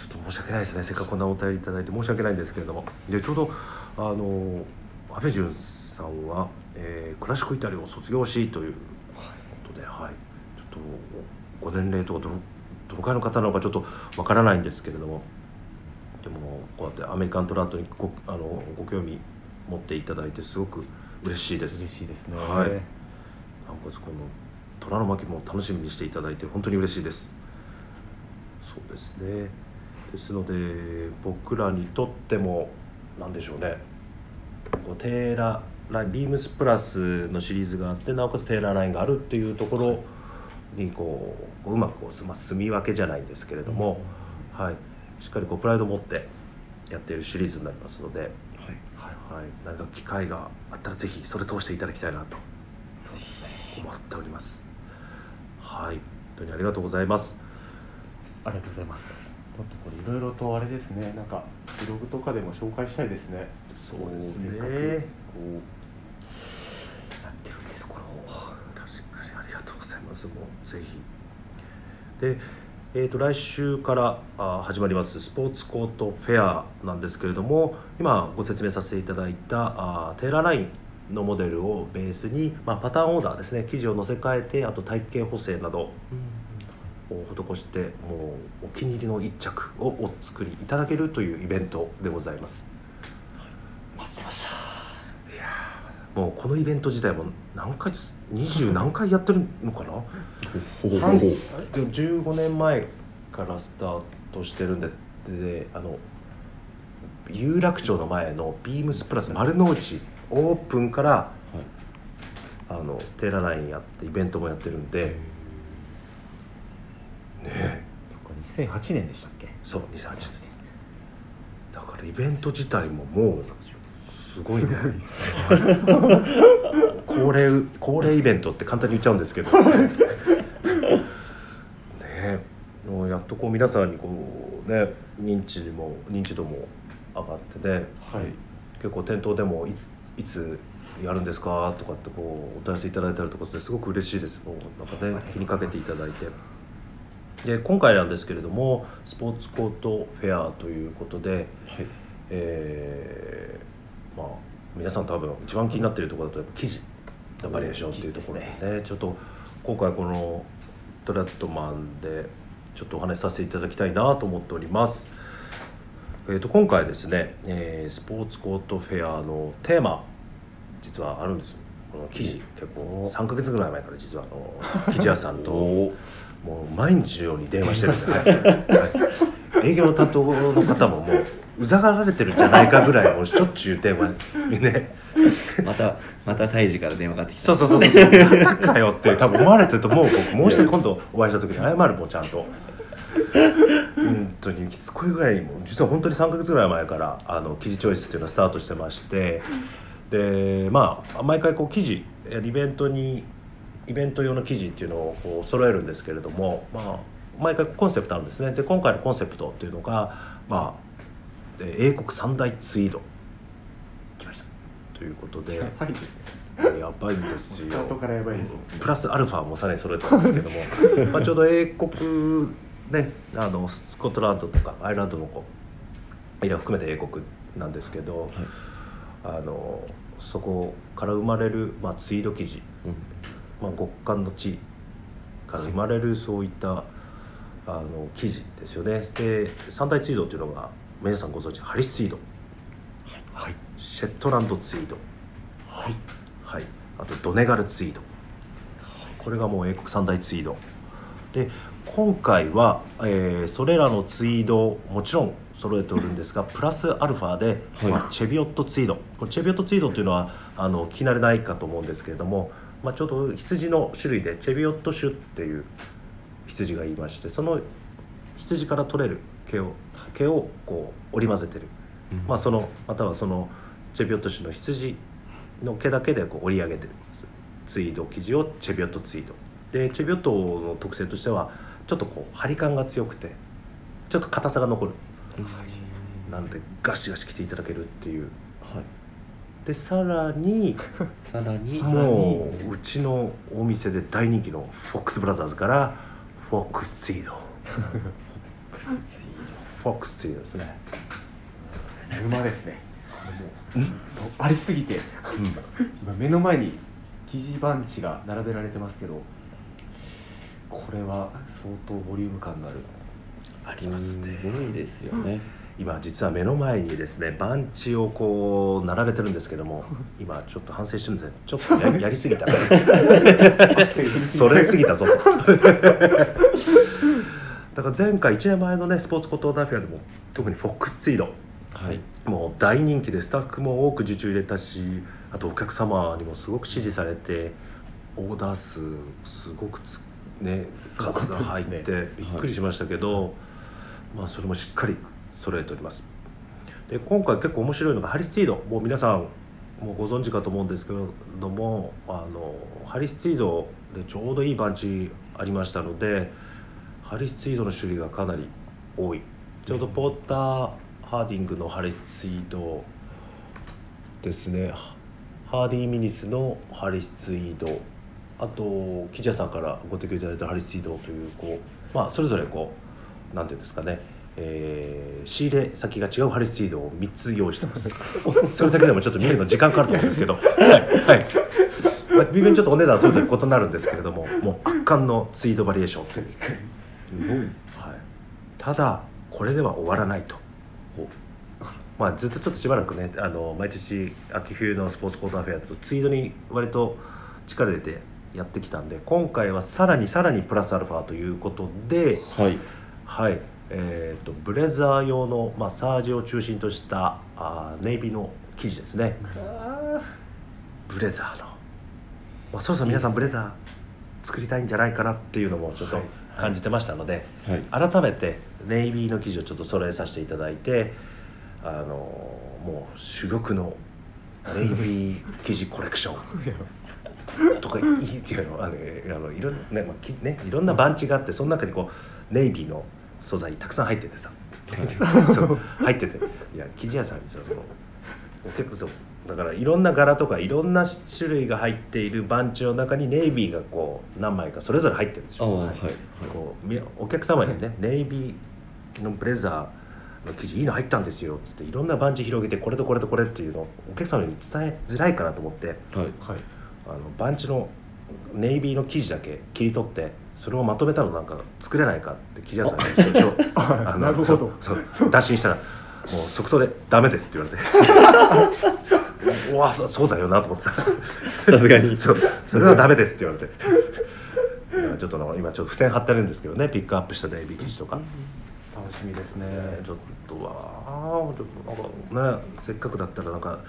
ちょっと申し訳ないですね。せっかくこんなお便りいただいて。申し訳ないんですけれども、でちょうどあの阿部淳さんは、えークラシックイタリアを卒業しということで、はい、ちょっとご年齢とかどのくらいの方なのかちょっとわからないんですけれども、でもこうやってアメリカントラットにごあのご興味持っていただいてすごく嬉しいです。嬉しいですね。はい。なおかつこの虎の巻も楽しみにしていただいて本当に嬉しいです。そうですね。ですので僕らにとっても何でしょうね。こうテーララインビームスプラスのシリーズがあってなおかつテーラーラインがあるっていうところにこうこううまくこうす、まあ、住み分けじゃないんですけれども、はい、しっかりこうプライドを持ってやっているシリーズになりますので、はい。はい、何か機会があったらぜひそれ通していただきたいなとそうですね。思っております。はい。本当にありがとうございます。ありがとうございます。ちょっとこれいろいろとあれですね。なんかブログとかでも紹介したいですね。そうですね。こうやってるところを確かにありがとうございます。もうぜひ。でえー、と来週からあ始まりますスポーツコートフェアなんですけれども今ご説明させていただいたあテーラーラインのモデルをベースに、まあ、パターンオーダーですね生地を載せ替えてあと体型補正などを施してもうお気に入りの一着をお作りいただけるというイベントでございます待ってましたもうこのイベント自体も何回20何回やってるのかな？半で15年前からスタートしてるんでであの有楽町の前のビームスプラス丸の内オープンから、あのテーララインやってイベントもやってるんで。ねえ。そっか2008年でしたっけ？そう2008です。だからイベント自体ももうすごいね。恒例恒例イベントって簡単に言っちゃうんですけど。ねえもうやっとこう皆さんにこうね認知も認知度も上がってね。はい。結構店頭でもいついつやるんですかとかってこうお問い合わせいただいたりとかしてすごく嬉しいです。もうなんかね気にかけていただいて。で今回なんですけれどもスポーツコートフェアということで、はい。えーまあ皆さん多分一番気になっているところだとやっぱ生地のバリエーションっていうところでね。ちょっと今回このトラットマンでちょっとお話しさせていただきたいなと思っております。えー、と今回ですね、えースポーツコートフェアのテーマ実はあるんですよ。この記事結構3か月ぐらい前から実はあの 記事屋さんともう毎日のように電話してるんで、はい、営業の担当の方ももううざがられてるんじゃないかぐらいもうしょっちゅう電話にね。またまた胎児から電話かかってきた。そうそうそうそう。またかよって多分思われてると思う僕もう一度今度お会いした時に謝るもんちゃんと本当にきつこいぐらいにも実は本当に3か月ぐらい前からあの記事チョイスっていうのはスタートしてまして。でまあ毎回こう記事えイベントにイベント用の記事っていうのをこう揃えるんですけれども、まあ、毎回コンセプトあるんですね。で今回のコンセプトっていうのが、まあ、で英国三大ツイード。来ました。ということで。やばいですね。やばいんですよ。プラスアルファもさらに揃えてるんですけども。まあちょうど英国ねあのスコットランドとかアイルランドのこういろ含めて英国なんですけど、あのそこから生まれる、まあ、ツイード生地、まあ、極寒の地から生まれるそういったあの生地ですよね。で三大ツイードっていうのが皆さんご存知ハリスツイード。はい。シェットランドツイード。はい。はい、あとドネガルツイード。これがもう英国三大ツイード。で今回は、えーそれらのツイードをもちろん揃えておるんですがプラスアルファで、はい。まあ、チェビオットツイード。これチェビオットツイードっていうのはあの聞き慣れないかと思うんですけれども、まあ、ちょうど羊の種類でチェビオット種っていう羊がいましてその羊から取れる毛を毛をこう織り交ぜてる、まあそのまたはそのチェビオット種の羊の毛だけでこう織り上げてる。ツイード生地をチェビオットツイード。でチェビオットの特性としてはちょっとこう張り感が強くてちょっと硬さが残る。なんでガシガシ着ていただけるっていう。はい。でさらに さらに。もううちのお店で大人気のフォックスブラザーズからフォックスツイード。フォックスツイードですね、沼ですね。もうありすぎて。今目の前に生地バンチが並べられてますけどこれは相当ボリューム感のある。ありますね。すごいですよね。今実は目の前にですねバンチをこう並べてるんですけども今ちょっと反省してるんですね。ちょっとや やりすぎた。それすぎたぞとだから前回1年前のねスポーツコトーダフェアでも特にフォックスツイード。はい。もう大人気でスタッフも多く受注入れたしあとお客様にもすごく支持されてオーダー数すごくつね数が入ってびっくりしましたけど、まあそれもしっかり揃えております。で今回結構面白いのがハリスツイード。もう皆さんもうご存知かと思うんですけれどもあのハリスツイードでちょうどいいバンチありましたのでハリスツイードの種類がかなり多い。ちょうどポーター・ハーディングのハリスツイードですね。ハーディーミニスのハリスツイード。あと記者さんからご提供いただいたハリスツイードというこうまあそれぞれこうなんていうんですかね。えー仕入れ先が違うハリスツイードを3つ用意してます。それだけでもちょっと見るの時間かかると思うんですけど。はい、はい。まあ、微妙にちょっとお値段それぞれ異なるんですけれどももう圧巻のツイードバリエーションという。すごいですはい、ただこれでは終わらないと、まあ、ずっとちょっとしばらくねあの毎年秋冬のスポーツコーターフェアだとツイードに割と力入れてやってきたんで今回はさらにさらにプラスアルファということで、はい。はい。えー、とブレザー用の、まあ、サージを中心としたあーネイビーの生地ですね。ブレザーの、まあ、そろそろ皆さんブレザー作りたいんじゃないかなっていうのもちょっとはい感じてましたので、はい。改めてネイビーの生地をちょっと揃えさせていただいてあのもう珠玉のネイビー生地コレクション。とかいいっていうのあのあのいろんな、ねまあきね、いろんなバンチがあってその中にこうネイビーの素材たくさん入っててさ。入ってて。いや生地屋さんにさその結構そうだからいろんな柄とかいろんな種類が入っているバンチの中にネイビーがこう何枚かそれぞれ入ってるでしょ。ああはいこうみお客様にねネイビーのブレザーの生地いいの入ったんですよ。っつっていろんなバンチ広げてこれとこれとこれっていうのをお客様に伝えづらいかなと思ってはいはい。あのバンチのネイビーの生地だけ切り取ってそれをまとめたのなんか作れないかって生地屋さんに一応 なるほど。そうそう打診したらもう即答で「ダメです」って言われてうわそ そうだよなと思ってささすがに。そうそれはダメですって言われて。だからちょっとの今ちょっと付箋貼ってるんですけどねピックアップしたネイビー生地とか、楽しみですね。ちょっとわあちょっとなんかねせっかくだったらなんか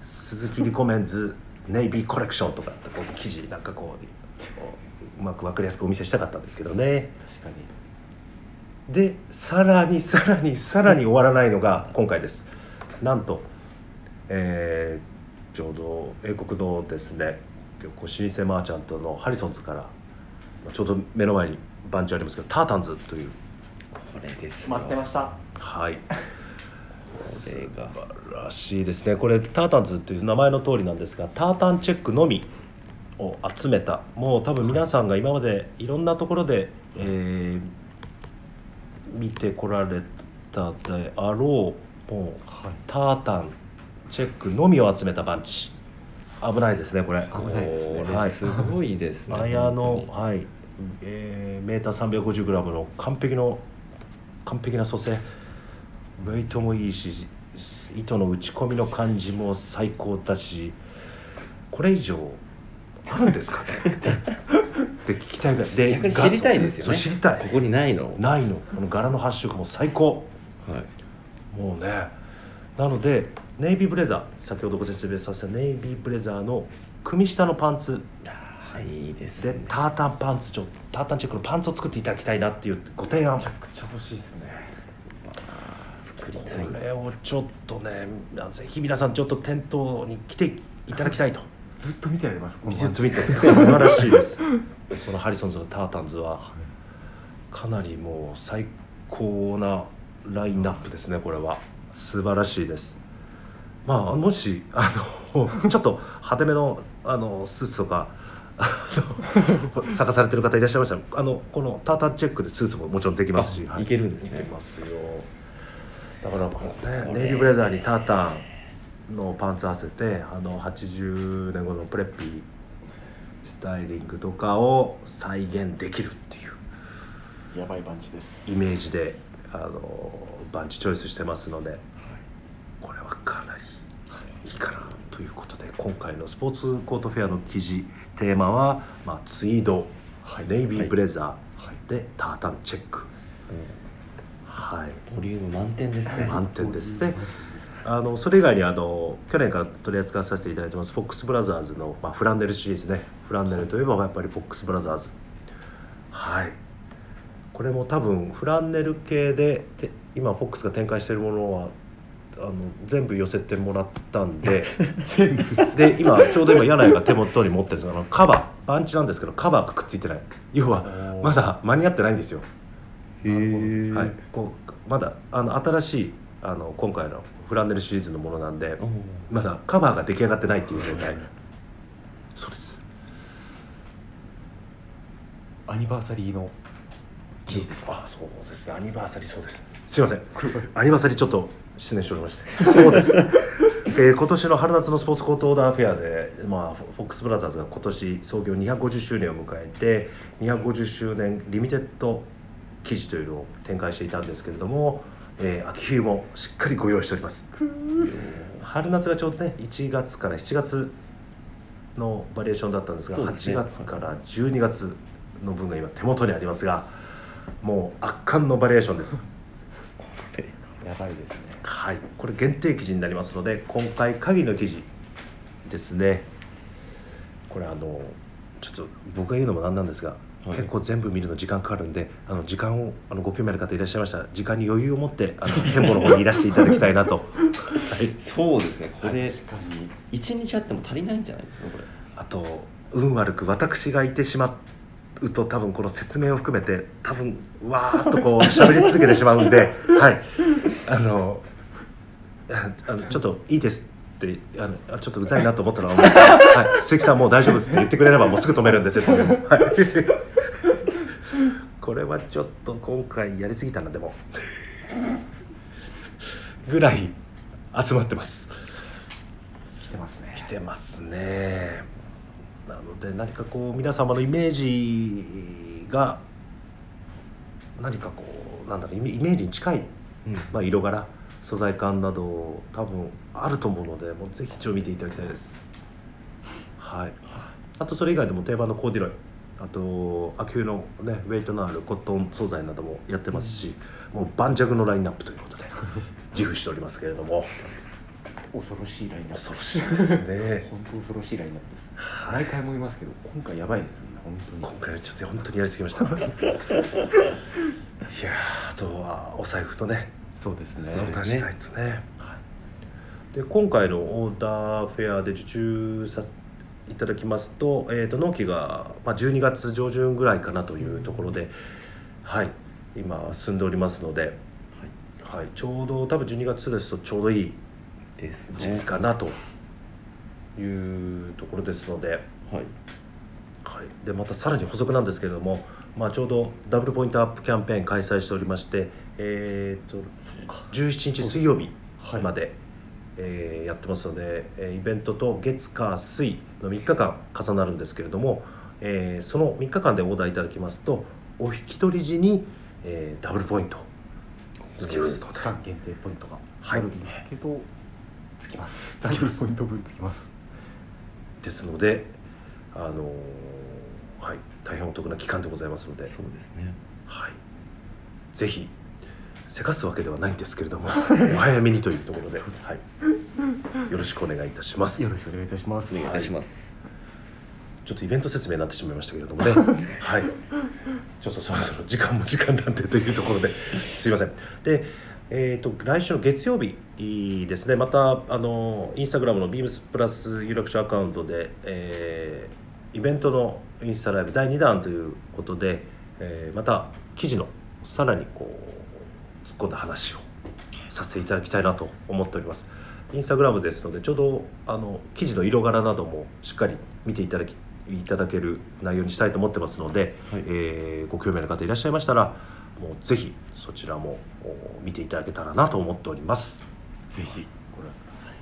鈴木リコメンズネイビーコレクションとかってこう記事なんかこうこううまく分かりやすくお見せしたかったんですけどね。確かに。でさらにさらにさらに終わらないのが今回です。なんと、えーちょうど英国のですねこう老舗マーチャントのハリソンズからちょうど目の前に番地ありますけどタータンズというこれですよ待ってました。はい。これが。素晴らしいですね。これタータンズという名前の通りなんですがタータンチェックのみを集めたもう多分皆さんが今までいろんなところで、えー見てこられたであろうもうタータンチェックのみを集めたバンチ。危ないですねこれ。危ないですね。はい。すごいですね アヤの本はい、えーメーター 350g の完璧の完璧な蘇生。ウェイトもいいし糸の打ち込みの感じも最高だし。これ以上あるんですかね？って聞きたいぐらい。で逆に知りたいですよね。知りたい。ここにないの。ないの。この柄の発色も最高。はい。もうね。なのでネイビーブレザー。先ほどご説明させたネイビーブレザーの組下のパンツ。いいですね。でタータンパンツちょタータンチェックのパンツを作っていただきたいなっていうご提案。めちゃくちゃ欲しいですね。作りたいこれをちょっとねぜひ皆さんちょっと店頭に来ていただきたいと。ずっと見てられますこのずっと見て素晴らしいです。このハリソンズのタータンズはかなりもう最高なラインナップですねこれは。素晴らしいですまあもしあの ちょっと派手めのあのスーツとか探 されてる方いらっしゃいましたらあのこのタータンチェックでスーツももちろんできますし、あい。けるんですね。いけますよ。だからこのねネイビーブレザーにタータンのパンツ合わせてあの80年後のプレッピースタイリングとかを再現できるっていう。やばいバンチです。イメージであのバンチチョイスしてますのでこれはかなりいいかなということで今回のスポーツコートフェアの記事テーマは、まあ、ツイード、はい。ネイビーブレザはい。ーでタータンチェック。はい。ボリューム満点ですね。満点ですであのそれ以外にあの去年から取り扱わさせていただいてますフォックスブラザーズの、まあ、フランネルシリーズね。フランネルといえばやっぱりフォックスブラザーズ。はい。これも多分フランネル系でて今フォックスが展開しているものはあの全部寄せてもらったんで 全部で今ちょうど今柳井が手元に持ってるんですがあのカバーバンチなんですけどカバーがくっついてない。要はまだ間に合ってないんですよ。へえはい、こうまだあの新しいあの今回のフランネルシリーズのものなんでまだカバーが出来上がってないっていう状態。そうです。アニバーサリーの記事ですあそうですね。アニバーサリーそうです。すいません。アニバーサリーちょっと失念しておりまして。そうです、えー今年の春夏のスポーツコートオーダーフェアで、まあ、フフォックスブラザーズが今年創業250周年を迎えて250周年リミテッド記事というのを展開していたんですけれども、えー秋冬もしっかりご用意しております。春夏がちょうどね1月から7月のバリエーションだったんですがね。8月から12月の分が今手元にありますがもう圧巻のバリエーションですやばいですね。はい。これ限定記事になりますので今回限りの記事ですね。これあのちょっと僕が言うのもなんなんですが、はい。結構全部見るの時間かかるんであの時間をあのご興味ある方いらっしゃいましたら時間に余裕を持ってあの店舗の方にいらしていただきたいなと、はい、そうですね。これ確かに一日あっても足りないんじゃないですかこれ。あと運悪く私がいてしまうと多分この説明を含めて多分わーっとこう喋り続けてしまうんではいあのああのちょっといいですってあのあちょっとうざいなと思ったのは、はい、鈴木さんもう大丈夫ですって言ってくれればもうすぐ止めるんで説明も、はい、これはちょっと今回やりすぎたなでも。ぐらい集まってます。来てますね。来てますね。なので何かこう皆様のイメージが何かこうなんだろうイメージに近い、うんまあ、色柄素材感など多分あると思うのでもうぜひ一応見ていただきたいです。はい。あとそれ以外でも定番のコーディロイ。あと秋冬のねウェイトのあるコットン素材などもやってますし、もう盤石のラインナップということで自負しておりますけれども恐ろしいラインナップ。恐ろしいですね。本当恐ろしいラインナップです毎回も言いますけど今回やばいですね本当に。今回はちょっと本当にやりすぎました。いやーあとはお財布とね。そうですね。相談したいとね。で今回のオーダーフェアで受注させていただきますと,、えー、と納期が、まあ、12月上旬ぐらいかなというところで、はい。今進んでおりますので、はい、ちょうど多分12月ですとちょうどいいです時期ねかなというところですので。はい。はい、でまたさらに補足なんですけれども、まあ、ちょうどダブルポイントアップキャンペーン開催しておりまして、えー、と17日水曜日はい。まで、えーやってますので、えーイベントと月火水の3日間重なるんですけれども、えーその3日間でオーダーいただきますとお引き取り時に、えーダブルポイント。つきますので期間限定ポイントがはいあるんですけど、つきます。つきます。ポイント分つきます。ですので、あのーはい、大変お得な期間でございますので。そうですね。はい、ぜひせかすわけではないんですけれども お早めにというところで、はい、よろしくお願いいたします。よろしくお願いいたします。お願いします。ちょっとイベント説明になってしまいましたけれどもね。はい。ちょっとそろそろ時間も時間なんでというところですいません。でえーと、来週の月曜日ですね。またあのインスタグラムのビームスプラス有楽町アカウントで、えー、イベントのインスタライブ第2弾ということで、えー、また記事のさらにこう突っ込んだ話をさせていただきたいなと思っております。インスタグラムですのでちょうどあの記事の色柄などもしっかり見ていただきいただける内容にしたいと思ってますので、はい、えー、ご興味ある方いらっしゃいましたらもうぜひそちらも見ていただけたらなと思っております。ぜひご覧ください。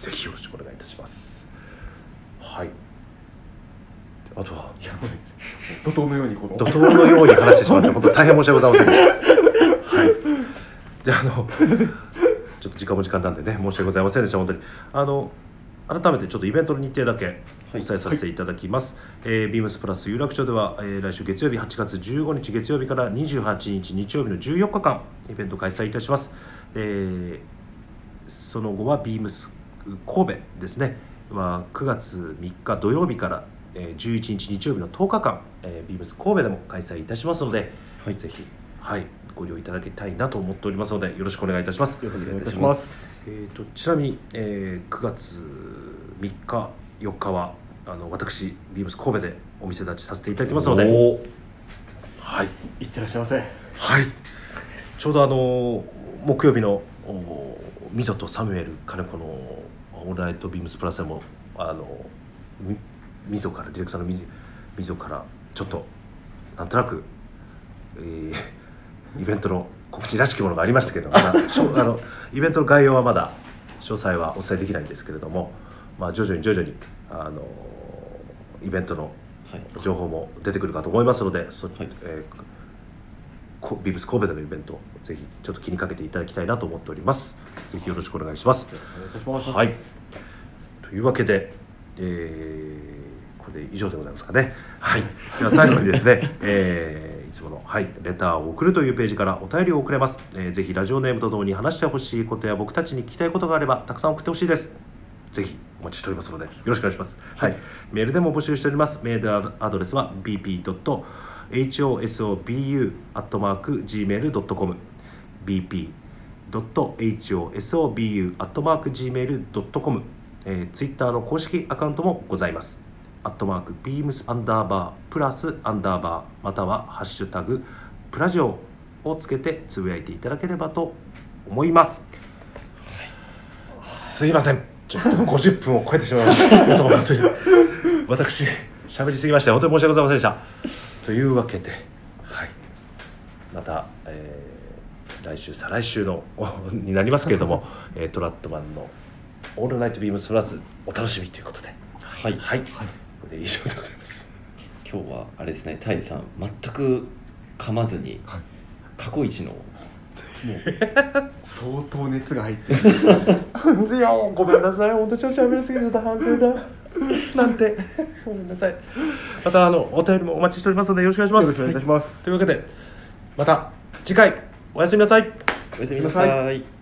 ぜひよろしくお願いいたします。はい。あとは？怒涛のようにこの。怒涛のように話してしまって本当大変申し訳ございませんでした。はい。じゃあのちょっと時間も時間なんでね申し訳ございませんでした本当に。あの改めてちょっとイベントの日程だけお伝えさせていただきます、はい、えー、ビームスプラス有楽町では、えー、来週月曜日8月15日月曜日から28日日曜日の14日間イベント開催いたします、えー、その後はビームス神戸ですね。は9月3日土曜日から、えー、11日日曜日の10日間、えー、ビームス神戸でも開催いたしますので、はい、ぜひはいご利用いただきたいなと思っておりますのでよろしくお願いいたします。よろしくお願いいたします。えっ、ー、とちなみに、えー、9月3日4日はあの私ビームス神戸でお店立ちさせていただきますので。はい。いってらっしゃいませ。はい。ちょうどあの木曜日のみぞとサムエル金子のオールナイトビームスプラスでもあのみぞからディレクターのみみぞからちょっとなんとなく、えー、イベントの告知らしきものがありましたけどまだ あのイベントの概要はまだ詳細はお伝えできないんですけれども、まあ、徐々に徐々にあのイベントの情報も出てくるかと思いますので、そはい。えー、ビブス神戸でのイベントぜひちょっと気にかけていただきたいなと思っております。ぜひよろしくお願いします。はい。というわけで、えー、これで以上でございますかね。はい。では最後にですね、えー、いつもの、はい、レターを送るというページからお便りを送れます、えー、ぜひラジオネームとともに話してほしいことや僕たちに聞きたいことがあればたくさん送ってほしいです。ぜひお待ちしておりますのでよろしくお願いします。はい、メールでも募集しております。メールアドレスは bp.hosobu.gmail.com bp.hosobu.gmail.com えー、ツイッターの公式アカウントもございます。アットマークビームスアンダーバープラスアンダーバーまたはハッシュタグプラジオをつけてつぶやいていただければと思います。すいません。ちょっと50分を超えてしまいました。皆様本当に。私喋りすぎまして本当に申し訳ございませんでした。というわけではい。また、えー、来週再来週のになりますけれども、えー、トラットマンの「オールナイトビームスプラス」お楽しみということで。はい、はい、はい、これで以上でございます。今日はあれですね泰治さん全く噛まずに、過去一のもう相当熱が入ってる。いやごめんなさい。本当調子喋りすぎてた反省だ。なんて。ごめんなさい。またあのお便りもお待ちしておりますのでよろしくお願いします。よろしくお願いします、というわけでまた次回。おやすみなさい。おやすみなさい